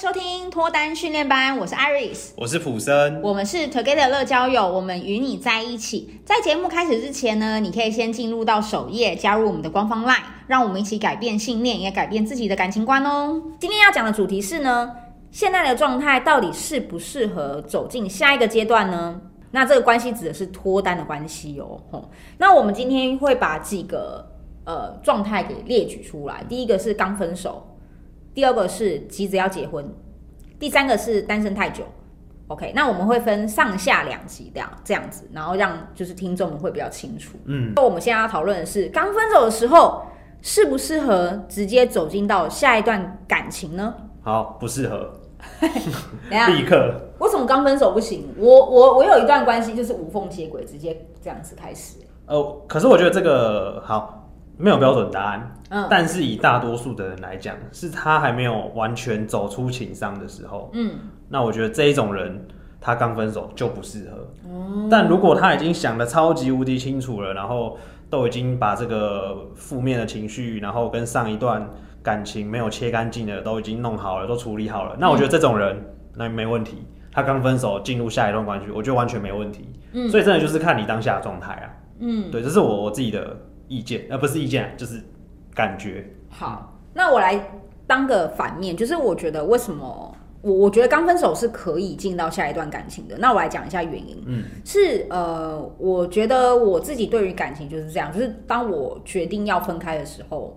收听脱单训练班，我是 Iris，我是普森，我们是 Together 乐交友，我们与你在一起。在节目开始之前呢，你可以先进入到首页，加入我们的官方 LINE，让我们一起改变信念，也改变自己的感情观哦。今天要讲的主题是呢，现在的状态到底适不适合走进下一个阶段呢？那这个关系指的是脱单的关系哦。吼，那我们今天会把几个呃状态给列举出来，第一个是刚分手。第二个是急着要结婚，第三个是单身太久。OK，那我们会分上下两集这样这样子，然后让就是听众们会比较清楚。嗯，那我们现在要讨论的是，刚分手的时候适不适合直接走进到下一段感情呢？好，不适合。立刻。为什么刚分手不行？我我我有一段关系就是无缝接轨，直接这样子开始。呃，可是我觉得这个好。没有标准答案，嗯，但是以大多数的人来讲，是他还没有完全走出情伤的时候，嗯，那我觉得这一种人，他刚分手就不适合，嗯，但如果他已经想的超级无敌清楚了，然后都已经把这个负面的情绪，然后跟上一段感情没有切干净的都已经弄好了，都处理好了，那我觉得这种人，那没问题，他刚分手进入下一段关系，我觉得完全没问题，嗯，所以真的就是看你当下的状态啊，嗯，对，这是我我自己的。意见，而不是意见，就是感觉。好，那我来当个反面，就是我觉得为什么我我觉得刚分手是可以进到下一段感情的。那我来讲一下原因。嗯，是呃，我觉得我自己对于感情就是这样，就是当我决定要分开的时候，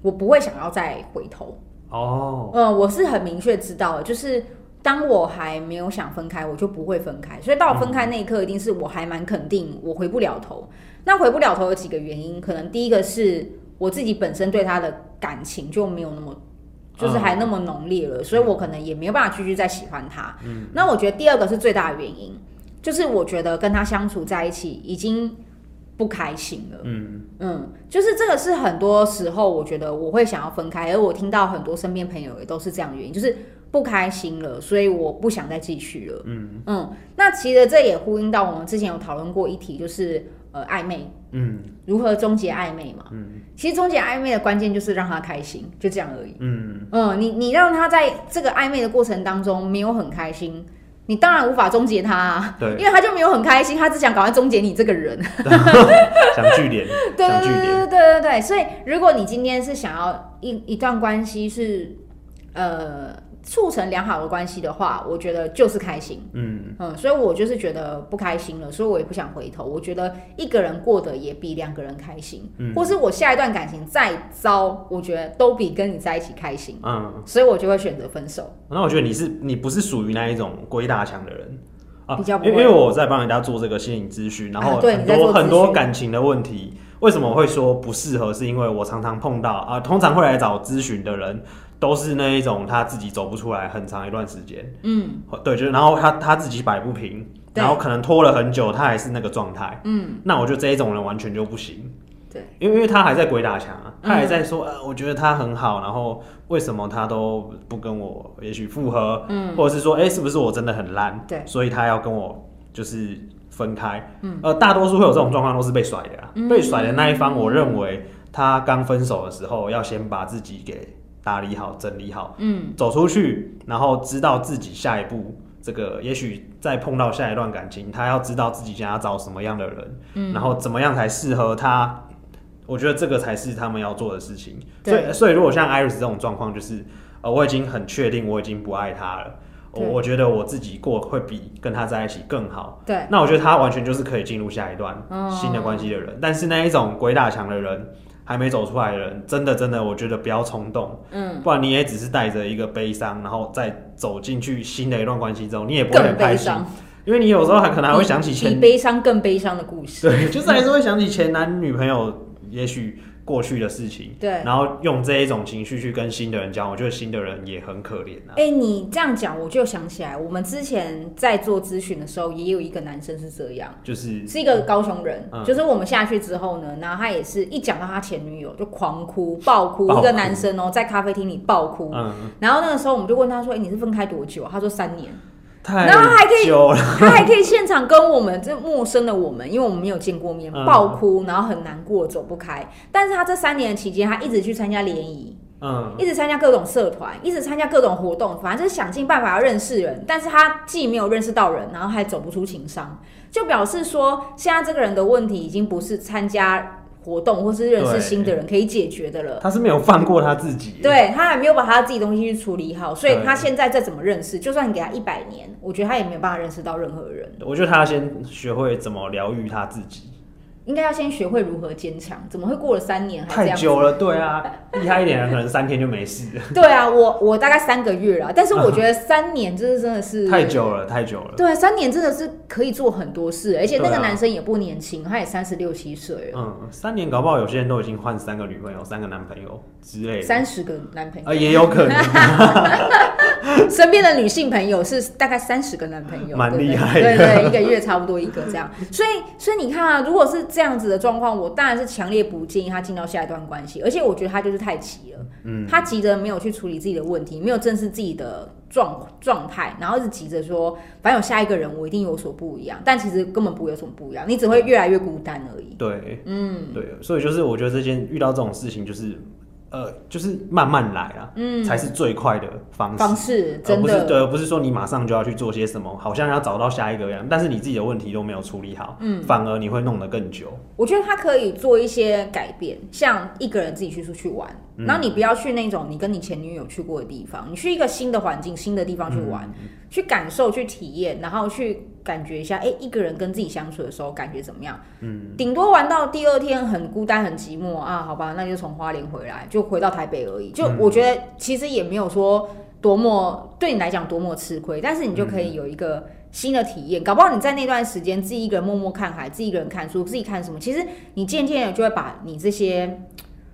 我不会想要再回头。哦，嗯，我是很明确知道的，就是。当我还没有想分开，我就不会分开。所以到我分开那一刻，一定是我还蛮肯定我回不了头。那回不了头有几个原因，可能第一个是我自己本身对他的感情就没有那么，就是还那么浓烈了，所以我可能也没有办法继续再喜欢他。嗯那我觉得第二个是最大的原因，就是我觉得跟他相处在一起已经不开心了。嗯嗯，就是这个是很多时候我觉得我会想要分开，而我听到很多身边朋友也都是这样的原因，就是。不开心了，所以我不想再继续了。嗯嗯，那其实这也呼应到我们之前有讨论过一题，就是呃暧昧，嗯，如何终结暧昧嘛。嗯，其实终结暧昧的关键就是让他开心，就这样而已。嗯嗯，你你让他在这个暧昧的过程当中没有很开心，你当然无法终结他啊。对，因为他就没有很开心，他只想赶快终结你这个人，想据点。对对对对对对对，所以如果你今天是想要一一段关系是呃。促成良好的关系的话，我觉得就是开心。嗯嗯，所以我就是觉得不开心了，所以我也不想回头。我觉得一个人过得也比两个人开心，嗯，或是我下一段感情再糟，我觉得都比跟你在一起开心。嗯，所以我就会选择分手。那我觉得你是你不是属于那一种鬼打墙的人啊，比较不因为我在帮人家做这个心理咨询，然后很多、啊、很多感情的问题，为什么我会说不适合？是因为我常常碰到啊，通常会来找咨询的人。都是那一种他自己走不出来很长一段时间，嗯，对，就是然后他他自己摆不平，然后可能拖了很久，他还是那个状态，嗯，那我觉得这一种人完全就不行，对，因为因为他还在鬼打墙啊，他还在说，呃，我觉得他很好，然后为什么他都不跟我也许复合，嗯，或者是说，哎，是不是我真的很烂，对，所以他要跟我就是分开，嗯，呃，大多数会有这种状况都是被甩的啊，被甩的那一方，我认为他刚分手的时候要先把自己给。打理好，整理好，嗯，走出去，然后知道自己下一步，这个也许再碰到下一段感情，他要知道自己想要找什么样的人，嗯，然后怎么样才适合他，我觉得这个才是他们要做的事情。对所以，所以如果像 Iris 这种状况，就是呃，我已经很确定我已经不爱他了，我我觉得我自己过会比跟他在一起更好。对，那我觉得他完全就是可以进入下一段新的关系的人，哦、但是那一种鬼打墙的人。还没走出来的人，真的真的，我觉得不要冲动，嗯，不然你也只是带着一个悲伤，然后再走进去新的一段关系之后，你也不会很开心，因为你有时候还可能还会想起前比悲伤更悲伤的故事，对，就是还是会想起前男女朋友，也许。过去的事情，对，然后用这一种情绪去跟新的人讲，我觉得新的人也很可怜啊。哎、欸，你这样讲，我就想起来，我们之前在做咨询的时候，也有一个男生是这样，就是是一个高雄人，嗯、就是我们下去之后呢，然后他也是一讲到他前女友就狂哭，爆哭，一个男生哦、喔，在咖啡厅里爆哭，嗯，然后那个时候我们就问他说：“哎、欸，你是分开多久？”他说：“三年。”然后还可以，他还可以现场跟我们这陌生的我们，因为我们没有见过面，爆哭，然后很难过，走不开。但是他这三年的期间，他一直去参加联谊，嗯，一直参加各种社团，一直参加各种活动，反正就是想尽办法要认识人，但是他既没有认识到人，然后还走不出情伤，就表示说现在这个人的问题已经不是参加。活动或是认识新的人可以解决的了。他是没有放过他自己，对，他还没有把他自己东西去处理好，所以他现在再怎么认识，就算你给他一百年，我觉得他也没有办法认识到任何人。我觉得他要先学会怎么疗愈他自己。应该要先学会如何坚强，怎么会过了三年还太久了？对啊，厉害一点可能三天就没事了。对啊，我我大概三个月了，但是我觉得 三年真的真的是太久了，太久了。对，三年真的是可以做很多事，而且那个男生也不年轻，他也三十六七岁了。嗯，三年搞不好有些人都已经换三个女朋友、三个男朋友之类的，三十个男朋友啊，也有可能。身边的女性朋友是大概三十个男朋友，蛮厉害的。对，对对，一个月差不多一个这样。所以所以你看啊，如果是这样子的状况，我当然是强烈不建议他进到下一段关系。而且我觉得他就是太急了，嗯，他急着没有去处理自己的问题，没有正视自己的状状态，然后一直急着说，反正有下一个人，我一定有所不一样。但其实根本不会有什么不一样，你只会越来越孤单而已。对，嗯，对。所以就是我觉得这件遇到这种事情就是。呃，就是慢慢来啊，嗯，才是最快的方式。方式真的不是对，不是说你马上就要去做些什么，好像要找到下一个样，但是你自己的问题都没有处理好，嗯，反而你会弄得更久。我觉得他可以做一些改变，像一个人自己去出去玩，嗯，然后你不要去那种你跟你前女友去过的地方，你去一个新的环境、新的地方去玩，嗯，去感受、去体验，然后去。感觉一下，哎、欸，一个人跟自己相处的时候，感觉怎么样？嗯，顶多玩到第二天很孤单、很寂寞啊，好吧，那就从花莲回来，就回到台北而已。就我觉得其实也没有说多么对你来讲多么吃亏，但是你就可以有一个新的体验。搞不好你在那段时间自己一个人默默看海，自己一个人看书，自己看什么，其实你渐渐的就会把你这些。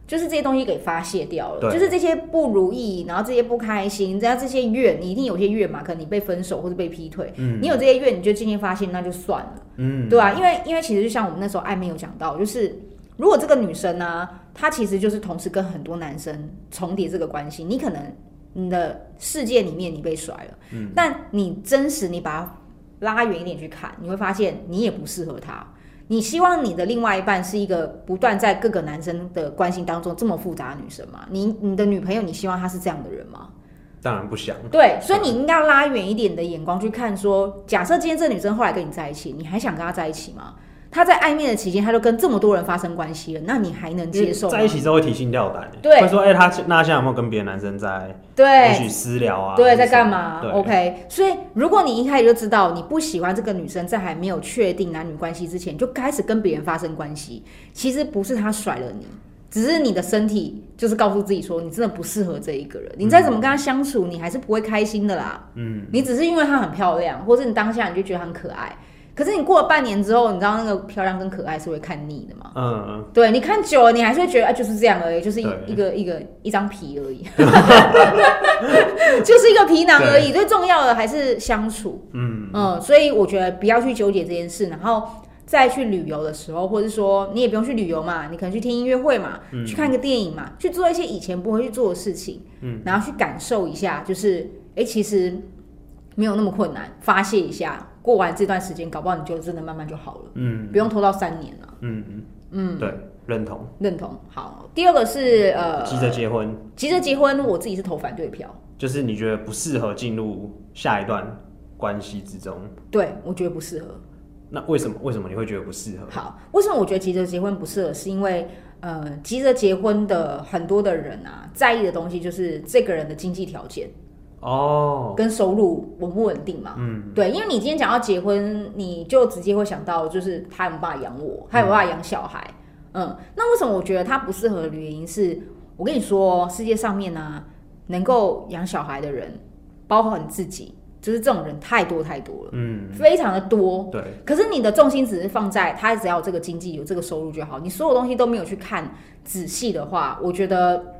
就是这些东西给发泄掉了，就是这些不如意，然后这些不开心，然后这些怨，你一定有些怨嘛？可能你被分手或者被劈腿，嗯，你有这些怨，你就渐渐发现，那就算了，嗯，对啊，因为因为其实就像我们那时候暧昧有讲到，就是如果这个女生呢、啊，她其实就是同时跟很多男生重叠这个关系，你可能你的世界里面你被甩了，嗯，但你真实你把它拉远一点去看，你会发现你也不适合他。你希望你的另外一半是一个不断在各个男生的关心当中这么复杂的女生吗？你你的女朋友，你希望她是这样的人吗？当然不想。对，所以你应该要拉远一点的眼光去看说，说假设今天这女生后来跟你在一起，你还想跟她在一起吗？他在暧昧的期间，他就跟这么多人发生关系了，那你还能接受？在一起之后会提心吊胆，对，会说，哎、欸，他那现在有没有跟别的男生在？对，也许私聊啊，对，在干嘛？OK，所以如果你一开始就知道你不喜欢这个女生，在还没有确定男女关系之前，就开始跟别人发生关系，其实不是他甩了你，只是你的身体就是告诉自己说，你真的不适合这一个人。你再怎么跟他相处，你还是不会开心的啦。嗯，你只是因为她很漂亮，或者你当下你就觉得很可爱。可是你过了半年之后，你知道那个漂亮跟可爱是会看腻的嘛？嗯嗯，对，你看久了，你还是会觉得啊，就是这样而已，就是一一个一个一张皮而已，就是一个皮囊而已。最重要的还是相处。嗯嗯，所以我觉得不要去纠结这件事，然后再去旅游的时候，或者说你也不用去旅游嘛，你可能去听音乐会嘛，嗯、去看个电影嘛，去做一些以前不会去做的事情，嗯，然后去感受一下，就是哎、欸，其实没有那么困难，发泄一下。过完这段时间，搞不好你就真的慢慢就好了。嗯，不用拖到三年了。嗯嗯嗯，对，认同认同。好，第二个是呃，急着结婚，急着结婚，我自己是投反对票。就是你觉得不适合进入下一段关系之中？对，我觉得不适合。那为什么？为什么你会觉得不适合？好，为什么我觉得急着结婚不适合？是因为呃，急着结婚的很多的人啊，在意的东西就是这个人的经济条件。哦，跟收入稳不稳定嘛？嗯，对，因为你今天讲要结婚，你就直接会想到就是他有没有办法养我，他有没有办法养小孩。嗯，那为什么我觉得他不适合的原因是，我跟你说，世界上面呢、啊，能够养小孩的人，包括你自己，就是这种人太多太多了，嗯，非常的多。对，可是你的重心只是放在他只要有这个经济有这个收入就好，你所有东西都没有去看仔细的话，我觉得。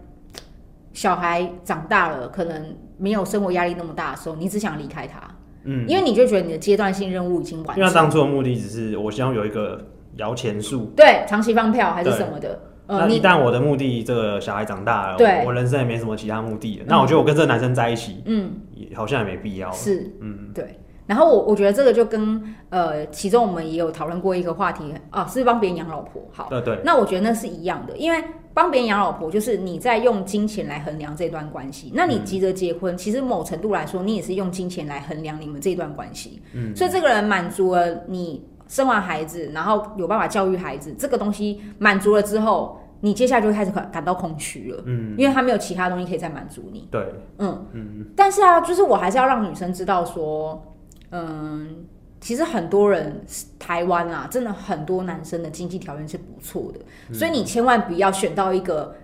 小孩长大了，可能没有生活压力那么大的时候，你只想离开他，嗯，因为你就觉得你的阶段性任务已经完成。因为他当初的目的只是我希望有一个摇钱树，对，长期放票还是什么的。那一旦我的目的这个小孩长大了，对，我人生也没什么其他目的了，那我觉得我跟这个男生在一起，嗯，好像也没必要。是，嗯，对。然后我我觉得这个就跟呃，其中我们也有讨论过一个话题啊，是帮别人养老婆？好，对对。那我觉得那是一样的，因为。帮别人养老婆，就是你在用金钱来衡量这段关系。那你急着结婚，嗯、其实某程度来说，你也是用金钱来衡量你们这段关系。嗯，所以这个人满足了你生完孩子，然后有办法教育孩子，这个东西满足了之后，你接下来就会开始感感到空虚了。嗯，因为他没有其他东西可以再满足你。对，嗯嗯。但是啊，就是我还是要让女生知道说，嗯。其实很多人，台湾啊，真的很多男生的经济条件是不错的，嗯，所以你千万不要选到一个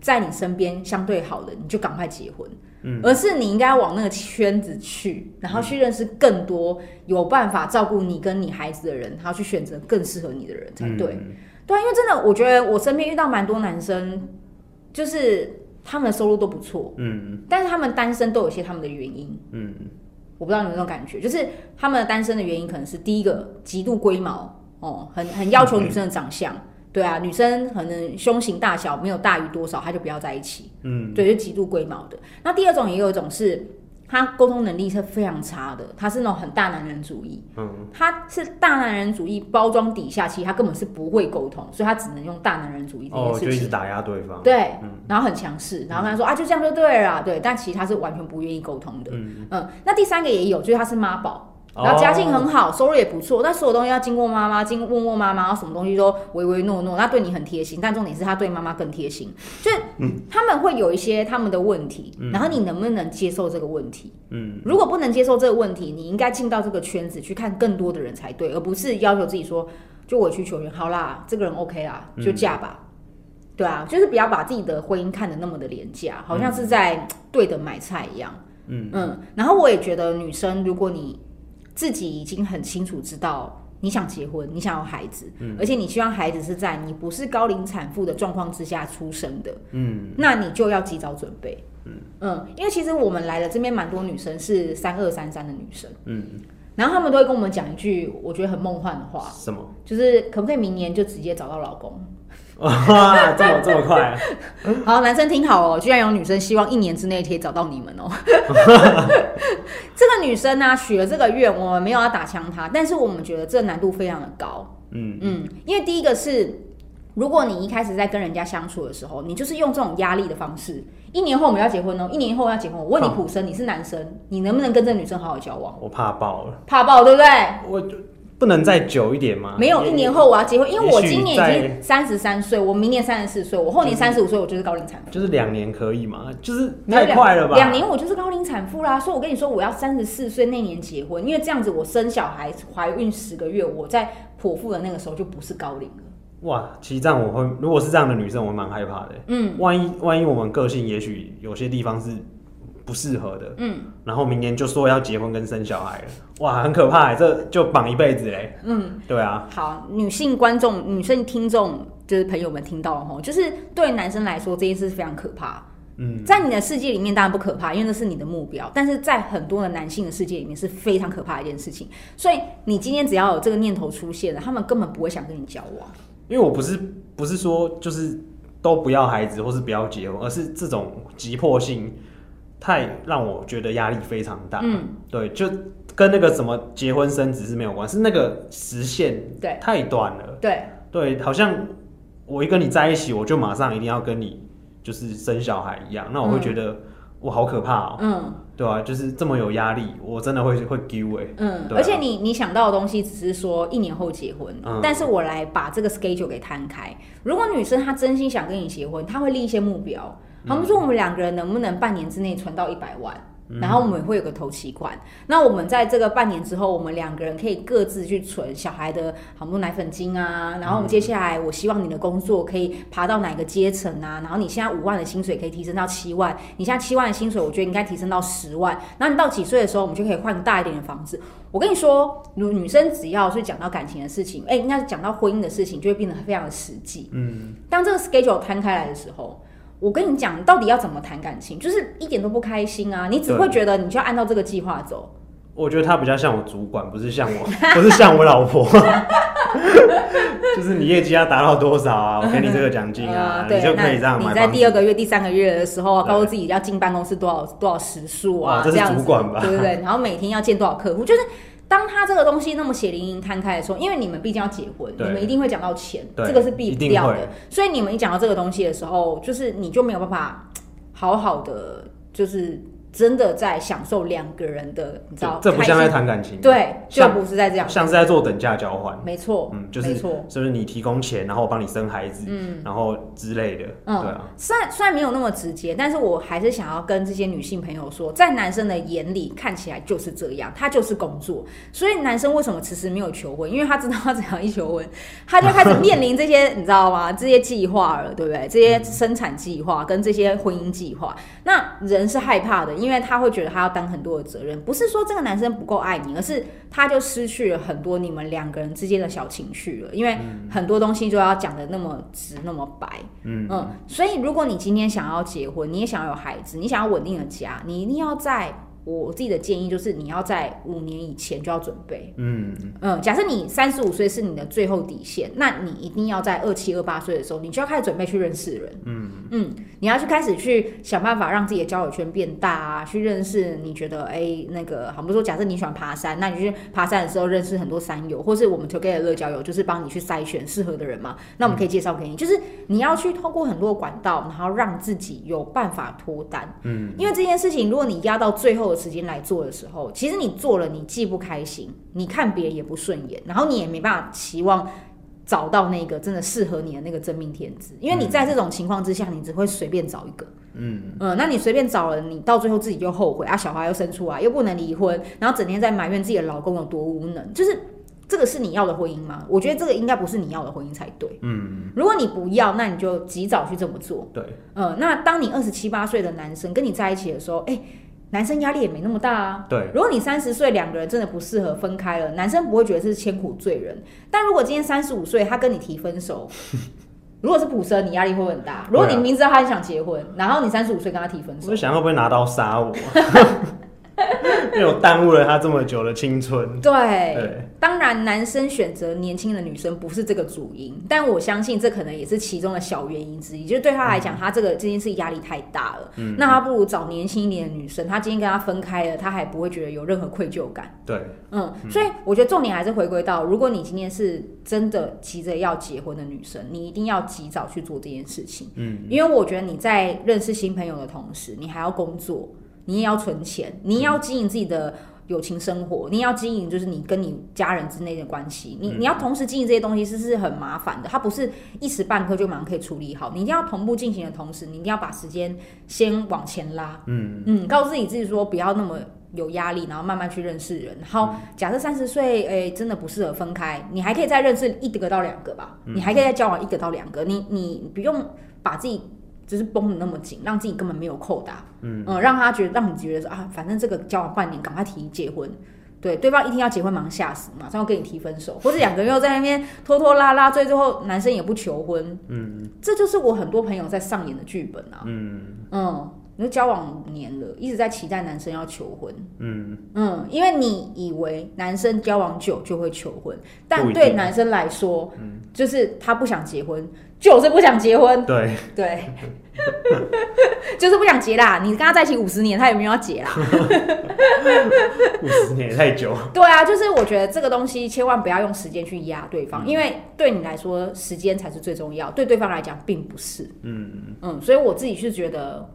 在你身边相对好的，你就赶快结婚，嗯，而是你应该往那个圈子去，然后去认识更多有办法照顾你跟你孩子的人，然后去选择更适合你的人才对。嗯，对，因为真的，我觉得我身边遇到蛮多男生，就是他们的收入都不错，嗯，但是他们单身都有些他们的原因，嗯。我不知道你有没有这种感觉，就是他们单身的原因可能是第一个极度龟毛哦，很很要求女生的长相，嗯、对啊，女生可能胸型大小没有大于多少，他就不要在一起，嗯，对，就极度龟毛的。那第二种也有一种是。他沟通能力是非常差的，他是那种很大男人主义。嗯，他是大男人主义包装底下，其实他根本是不会沟通，所以他只能用大男人主义这件事情。哦，就一直打压对方。对，嗯、然后很强势，然后跟他说、嗯、啊，就这样就对了，对。但其实他是完全不愿意沟通的。嗯嗯。那第三个也有，就是他是妈宝。然后家境很好，收入也不错，但所有东西要经过妈妈，经问问妈妈，什么东西都唯唯诺诺，那对你很贴心，但重点是他对妈妈更贴心，就他们会有一些他们的问题，然后你能不能接受这个问题？嗯，如果不能接受这个问题，你应该进到这个圈子去看更多的人才对，而不是要求自己说就委曲求全，好啦，这个人 OK 啦，就嫁吧，对啊，就是不要把自己的婚姻看得那么的廉价，好像是在对的买菜一样，嗯。嗯，然后我也觉得女生，如果你自己已经很清楚知道你想结婚，你想要孩子，嗯，而且你希望孩子是在你不是高龄产妇的状况之下出生的，嗯，那你就要及早准备，嗯。嗯，因为其实我们来了这边蛮多女生是三二三三的女生，嗯，然后他们都会跟我们讲一句我觉得很梦幻的话，什么？就是可不可以明年就直接找到老公？哇，这么这么快啊！好，男生听好哦，居然有女生希望一年之内可以找到你们哦。这个女生呢，许了这个愿，我们没有要打枪她，但是我们觉得这难度非常的高。嗯嗯，因为第一个是，如果你一开始在跟人家相处的时候，你就是用这种压力的方式，一年后我们要结婚哦，一年后要结婚。我问你，普生，你是男生，你能不能跟这个女生好好交往？我怕爆了，怕爆，对不对？我就。不能再久一点吗？没有，一年后我要结婚，因为我今年已经三十三岁，我明年三十四岁，我后年三十五岁，我就是高龄产妇。就是两年可以吗？就是太快了吧？两年我就是高龄产妇啦，所以我跟你说，我要三十四岁那年结婚，因为这样子我生小孩怀孕十个月，我在剖腹的那个时候就不是高龄了。哇，其实这样我会，如果是这样的女生，我会蛮害怕的。嗯，万一万一我们个性也许有些地方是。不适合的，嗯，然后明年就说要结婚跟生小孩了，哇，很可怕，这就绑一辈子嘞，嗯，对啊。好，女性观众、女性听众，就是朋友们听到了吼，就是对男生来说这件事是非常可怕，嗯，在你的世界里面当然不可怕，因为那是你的目标，但是在很多的男性的世界里面是非常可怕的一件事情，所以你今天只要有这个念头出现了，他们根本不会想跟你交往，因为我不是不是说就是都不要孩子或是不要结婚，而是这种急迫性。太让我觉得压力非常大，嗯，对，就跟那个什么结婚生子是没有关系，是那个时限对。太短了，对。对，好像我一跟你在一起，我就马上一定要跟你就是生小孩一样，那我会觉得我好可怕喔，嗯，对啊，就是这么有压力，我真的会会丢欸，嗯，而且你你想到的东西只是说一年后结婚，嗯，但是我来把这个 schedule 给摊开，如果女生她真心想跟你结婚，她会立一些目标。他们说我们两个人能不能半年之内存到一百万，然后我们会有个头期款。那我们在这个半年之后，我们两个人可以各自去存小孩的好多奶粉金啊。然后我们接下来，我希望你的工作可以爬到哪个阶层啊？然后你现在五万的薪水可以提升到七万，你现在七万的薪水，我觉得应该提升到十万。然后你到几岁的时候，我们就可以换大一点的房子。我跟你说，女生只要是讲到感情的事情，哎，应该是讲到婚姻的事情，就会变得非常的实际。嗯，当这个 schedule 摊开来的时候。我跟你讲，到底要怎么谈感情，就是一点都不开心啊！你只会觉得你就要按照这个计划走。我觉得他比较像我主管，不是像我，不是像我老婆。就是你业绩要达到多少啊？我给你这个奖金啊，呃、你就可以这样。你在第二个月、第三个月的时候，告诉自己要进办公室多少多少时数啊？这是主管吧？对不对，对？然后每天要见多少客户，就是当他这个东西那么血淋淋摊开的时候，因为你们毕竟要结婚，你们一定会讲到钱，这个是避不掉的。所以你们一讲到这个东西的时候，就是你就没有办法好好的，就是。真的在享受两个人的，你知道，这不像在谈感情，对，就不是在这样，像是在做等价交换，没错，嗯，就是，是不是你提供钱，然后我帮你生孩子，嗯，然后之类的，嗯，对啊，虽然虽然没有那么直接，但是我还是想要跟这些女性朋友说，在男生的眼里看起来就是这样，他就是工作，所以男生为什么迟迟没有求婚？因为他知道他只要一求婚，他就开始面临这些，你知道吗？这些计划了，对不对？这些生产计划跟这些婚姻计划，那人是害怕的，因为他会觉得他要担很多的责任，不是说这个男生不够爱你，而是他就失去了很多你们两个人之间的小情绪了。因为很多东西就要讲的那么直那么白，嗯嗯，所以如果你今天想要结婚，你也想要有孩子，你想要稳定的家，你一定要在。我自己的建议就是，你要在五年以前就要准备。嗯嗯，假设你三十五岁是你的最后底线，那你一定要在二七二八岁的时候，你就要开始准备去认识人。嗯嗯，你要去开始去想办法让自己的交友圈变大啊，去认识你觉得哎、欸、那个，好比如说，假设你喜欢爬山，那你去爬山的时候认识很多山友，或是我们 Together 乐交友，就是帮你去筛选适合的人嘛。那我们可以介绍给你，嗯、就是你要去通过很多管道，然后让自己有办法脱单。嗯，因为这件事情，如果你压到最后时间来做的时候，其实你做了，你既不开心，你看别人也不顺眼，然后你也没办法期望找到那个真的适合你的那个真命天子，因为你在这种情况之下，你只会随便找一个，嗯。嗯，那你随便找了，你到最后自己就后悔啊，小孩又生出来，又不能离婚，然后整天在埋怨自己的老公有多无能，就是这个是你要的婚姻吗？我觉得这个应该不是你要的婚姻才对，嗯，如果你不要，那你就及早去这么做，对，嗯，那当你二十七八岁的男生跟你在一起的时候，哎。男生压力也没那么大啊。对，如果你三十岁两个人真的不适合分开了，男生不会觉得是千古罪人。但如果今天三十五岁他跟你提分手，如果是普生，你压力会很大。如果你明知道他很想结婚，然后你三十五岁跟他提分手，我想会不会拿刀杀我？因为我耽误了他这么久的青春。对，对当然男生选择年轻的女生不是这个主因，但我相信这可能也是其中的小原因之一。就是对他来讲，嗯、他这个这件事压力太大了。嗯，那他不如找年轻一点的女生。他今天跟他分开了，他还不会觉得有任何愧疚感。对，嗯，所以我觉得重点还是回归到，如果你今天是真的急着要结婚的女生，你一定要及早去做这件事情。嗯，因为我觉得你在认识新朋友的同时，你还要工作。你也要存钱，你也要经营自己的友情生活，嗯、你也要经营就是你跟你家人之内的关系。你你要同时经营这些东西，是是很麻烦的，它不是一时半刻就马上可以处理好。你一定要同步进行的同时，你一定要把时间先往前拉。嗯嗯，告诉自己自己说不要那么有压力，然后慢慢去认识人。然后假设三十岁，哎，真的不适合分开，你还可以再认识一个到两个吧，嗯、你还可以再交往一个到两个。你你不用把自己。就是绷得那么紧，让自己根本没有扣打，嗯。嗯，让他觉得，让你觉得说啊，反正这个交往半年，赶快提结婚，对，对方一听要结婚，马上吓死，马上要跟你提分手，或者两个人又在那边拖拖拉拉，最最后男生也不求婚，嗯，这就是我很多朋友在上演的剧本啊，嗯。嗯。你就交往五年了，一直在期待男生要求婚。嗯。嗯，因为你以为男生交往久就会求婚，但对男生来说，嗯，就是他不想结婚，就是不想结婚。对对，就是不想结啦。你跟他在一起五十年，他也没有要结啦。五十年也太久。对啊，就是我觉得这个东西千万不要用时间去压对方，嗯，因为对你来说时间才是最重要，对对方来讲并不是。嗯嗯，所以我自己是觉得。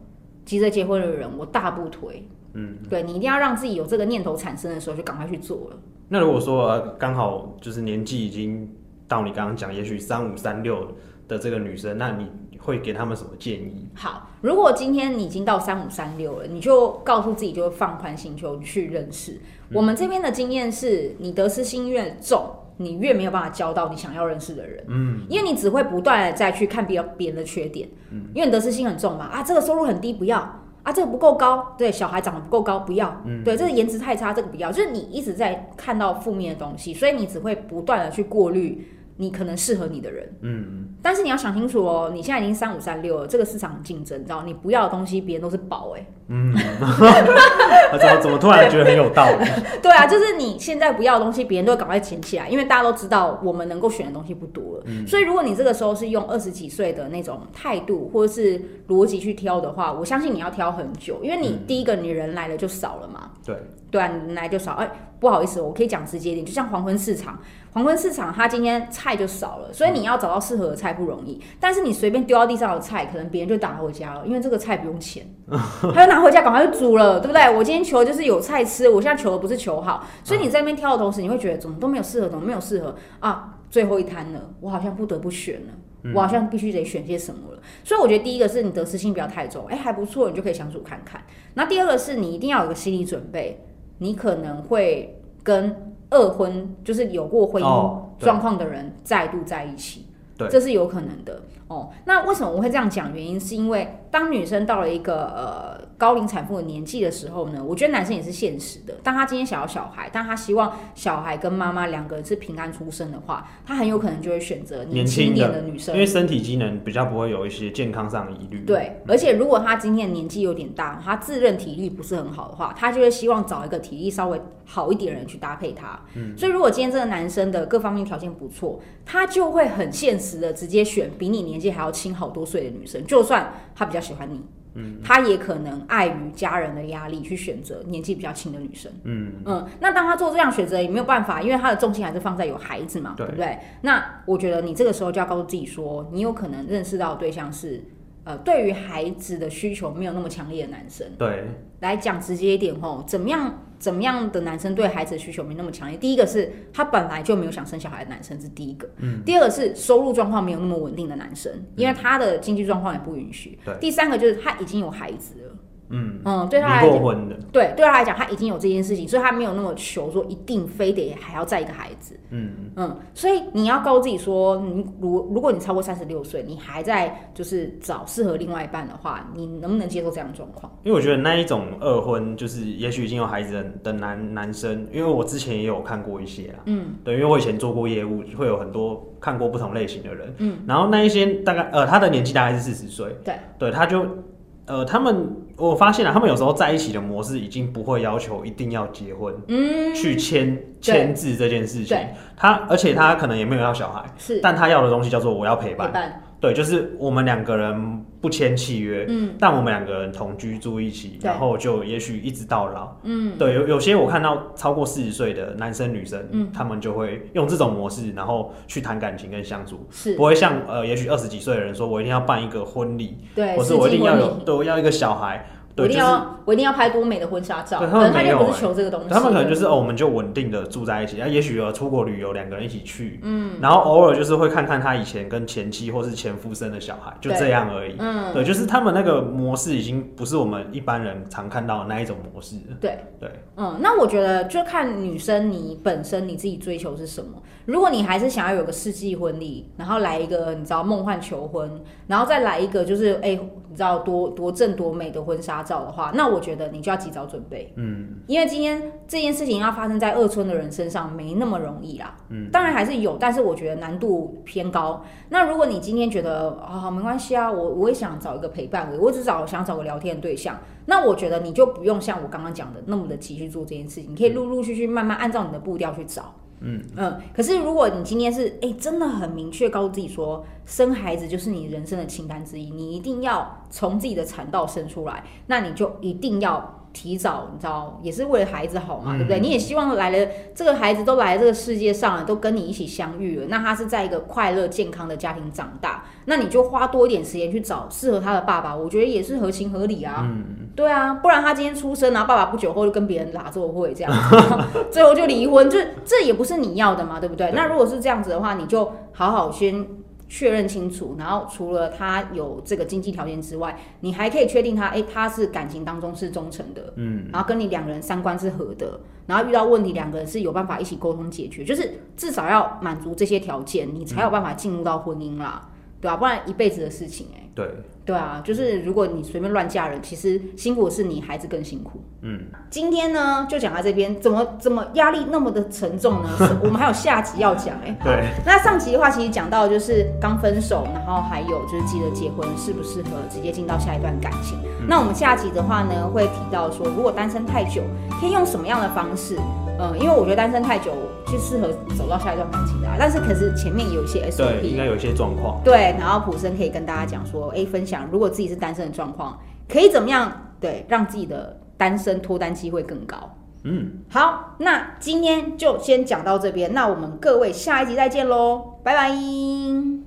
急着结婚的人，我大不推。嗯，对，你一定要让自己有这个念头产生的时候，就赶快去做了。那如果说刚好就是年纪已经到你刚刚讲，也许三五三六的这个女生，那你会给他们什么建议？好，如果今天你已经到三五三六了，你就告诉自己，就放宽心胸去认识。嗯、我们这边的经验是，你得失心越重，你越没有办法交到你想要认识的人。嗯，因为你只会不断的再去看别别人的缺点。嗯，因为你得失心很重嘛。啊，这个收入很低，不要。啊，这个不够高，对，小孩长得不够高，不要。嗯，对，这个颜值太差，这个不要。就是你一直在看到负面的东西，所以你只会不断的去过滤。你可能适合你的人，嗯，但是你要想清楚哦，你现在已经三五三六了，这个市场很竞争，你知道？你不要的东西，别人都是宝，哎，嗯，怎么怎么突然觉得很有道理？对啊，就是你现在不要的东西，别人都会赶快捡起来，因为大家都知道我们能够选的东西不多了，嗯，所以如果你这个时候是用二十几岁的那种态度或者是逻辑去挑的话，我相信你要挑很久，因为你第一个你人来了就少了嘛，对，对啊，你来就少，哎。不好意思，我可以讲直接一点，就像黄昏市场，黄昏市场它今天菜就少了，所以你要找到适合的菜不容易。但是你随便丢到地上的菜，可能别人就打回家了，因为这个菜不用钱，他就拿回家赶快就煮了，对不对？我今天求的就是有菜吃，我现在求的不是求好，所以你在那边挑的同时，你会觉得怎么都没有适合，怎么没有适合啊？最后一摊了，我好像不得不选了。我好像必须得选些什么了，所以我觉得第一个是你得失心不要太重，哎、欸，还不错，你就可以相处看看。那第二个是你一定要有个心理准备，你可能会跟二婚，就是有过婚姻状况的人再度在一起，对，这是有可能的。哦，那为什么我会这样讲？原因是因为当女生到了一个呃高龄产妇的年纪的时候呢，我觉得男生也是现实的。当他今天想要小孩，但他希望小孩跟妈妈两个人是平安出生的话，他很有可能就会选择年轻一点的女生，因为身体机能比较不会有一些健康上的疑虑。对，而且如果他今天年纪有点大，他自认体力不是很好的话，他就会希望找一个体力稍微好一点的人去搭配他。嗯，所以如果今天这个男生的各方面条件不错，他就会很现实的直接选比你年纪还要轻好多岁的女生，就算他比较喜欢你，嗯，他也可能碍于家人的压力去选择年纪比较轻的女生，嗯嗯。那当他做这样选择也没有办法，因为他的重心还是放在有孩子嘛，对，对不对？那我觉得你这个时候就要告诉自己说，你有可能认识到的对象是。呃，对于孩子的需求没有那么强烈的男生，对，来讲直接一点吼，怎么样怎么样的男生对孩子的需求没那么强烈？第一个是他本来就没有想生小孩的男生，是第一个。嗯。第二个是收入状况没有那么稳定的男生，因为他的经济状况也不允许。对。第三个就是他已经有孩子了。嗯嗯，对他来讲，对对他来讲，他已经有这件事情，所以他没有那么求说一定非得还要再一个孩子。嗯嗯，所以你要告诉自己说，你如如果你超过三十六岁，你还在就是找适合另外一半的话，你能不能接受这样的状况？因为我觉得那一种二婚，就是也许已经有孩子的男男生，因为我之前也有看过一些啦。嗯，对，因为我以前做过业务，会有很多看过不同类型的人。嗯，然后那一些大概呃，他的年纪大概是四十岁。对对，他就。呃，他们我发现了，他们有时候在一起的模式已经不会要求一定要结婚，嗯，去签签字这件事情。他而且他可能也没有要小孩，是，但他要的东西叫做我要陪伴。陪伴对，就是我们两个人不签契约，嗯，但我们两个人同居住一起，然后就也许一直到老，嗯，对，有有些我看到超过四十岁的男生女生，嗯，他们就会用这种模式，然后去谈感情跟相处，是。不会像呃，也许二十几岁的人说，我一定要办一个婚礼，对，或是我一定要有，对，我要一个小孩。我一定要，就是、我一定要拍多美的婚纱照。可能他就不是求这个东西，他们可能就是哦，我们就稳定的住在一起。啊，也许有出国旅游，两个人一起去，嗯，然后偶尔就是会看看他以前跟前妻或是前夫生的小孩，就这样而已。嗯，对，就是他们那个模式已经不是我们一般人常看到的那一种模式。对对，嗯，那我觉得就看女生你本身你自己追求是什么。如果你还是想要有个世纪婚礼，然后来一个你知道梦幻求婚，然后再来一个就是哎、欸，你知道多多正多美的婚纱照的话，那我觉得你就要及早准备。嗯，因为今天这件事情要发生在二村的人身上没那么容易啦。嗯，当然还是有，但是我觉得难度偏高。那如果你今天觉得啊、哦、没关系啊，我我也想找一个陪伴，我我只找想找个聊天的对象，那我觉得你就不用像我刚刚讲的那么的急去做这件事情，你可以陆陆续续慢慢按照你的步调去找。嗯嗯，可是如果你今天是哎、真的很明确告诉自己说，生孩子就是你人生的清单之一，你一定要从自己的产道生出来，那你就一定要。提早，你知道，也是为了孩子好嘛，对不对？你也希望来了这个孩子都来这个世界上了，都跟你一起相遇了，那他是在一个快乐健康的家庭长大，那你就花多一点时间去找适合他的爸爸，我觉得也是合情合理啊。嗯，对啊，不然他今天出生，然后爸爸不久后就跟别人拉做会这样子，最后就离婚，这这也不是你要的嘛，对不对？对。那如果是这样子的话，你就好好先。确认清楚，然后除了他有这个经济条件之外，你还可以确定他，哎，他是感情当中是忠诚的，嗯，然后跟你两个人三观是合的，然后遇到问题两个人是有办法一起沟通解决，就是至少要满足这些条件，你才有办法进入到婚姻啦，对啊？不然一辈子的事情，哎，对。对啊，就是如果你随便乱嫁人，其实辛苦的是你，孩子更辛苦。嗯，今天呢就讲到这边，怎么怎么压力那么的沉重呢？我们还有下集要讲哎。对。那上集的话，其实讲到就是刚分手，然后还有就是记得结婚适不适合直接进到下一段感情。嗯。那我们下集的话呢，会提到说，如果单身太久，可以用什么样的方式？嗯，因为我觉得单身太久就适合走到下一段感情的，但是可是前面有一些 SOP，对，应该有一些状况。对，然后普森可以跟大家讲说，哎，分享。如果自己是单身的状况，可以怎么样？对，让自己的单身脱单机会更高。嗯，好，那今天就先讲到这边，那我们各位下一集再见喽，拜拜。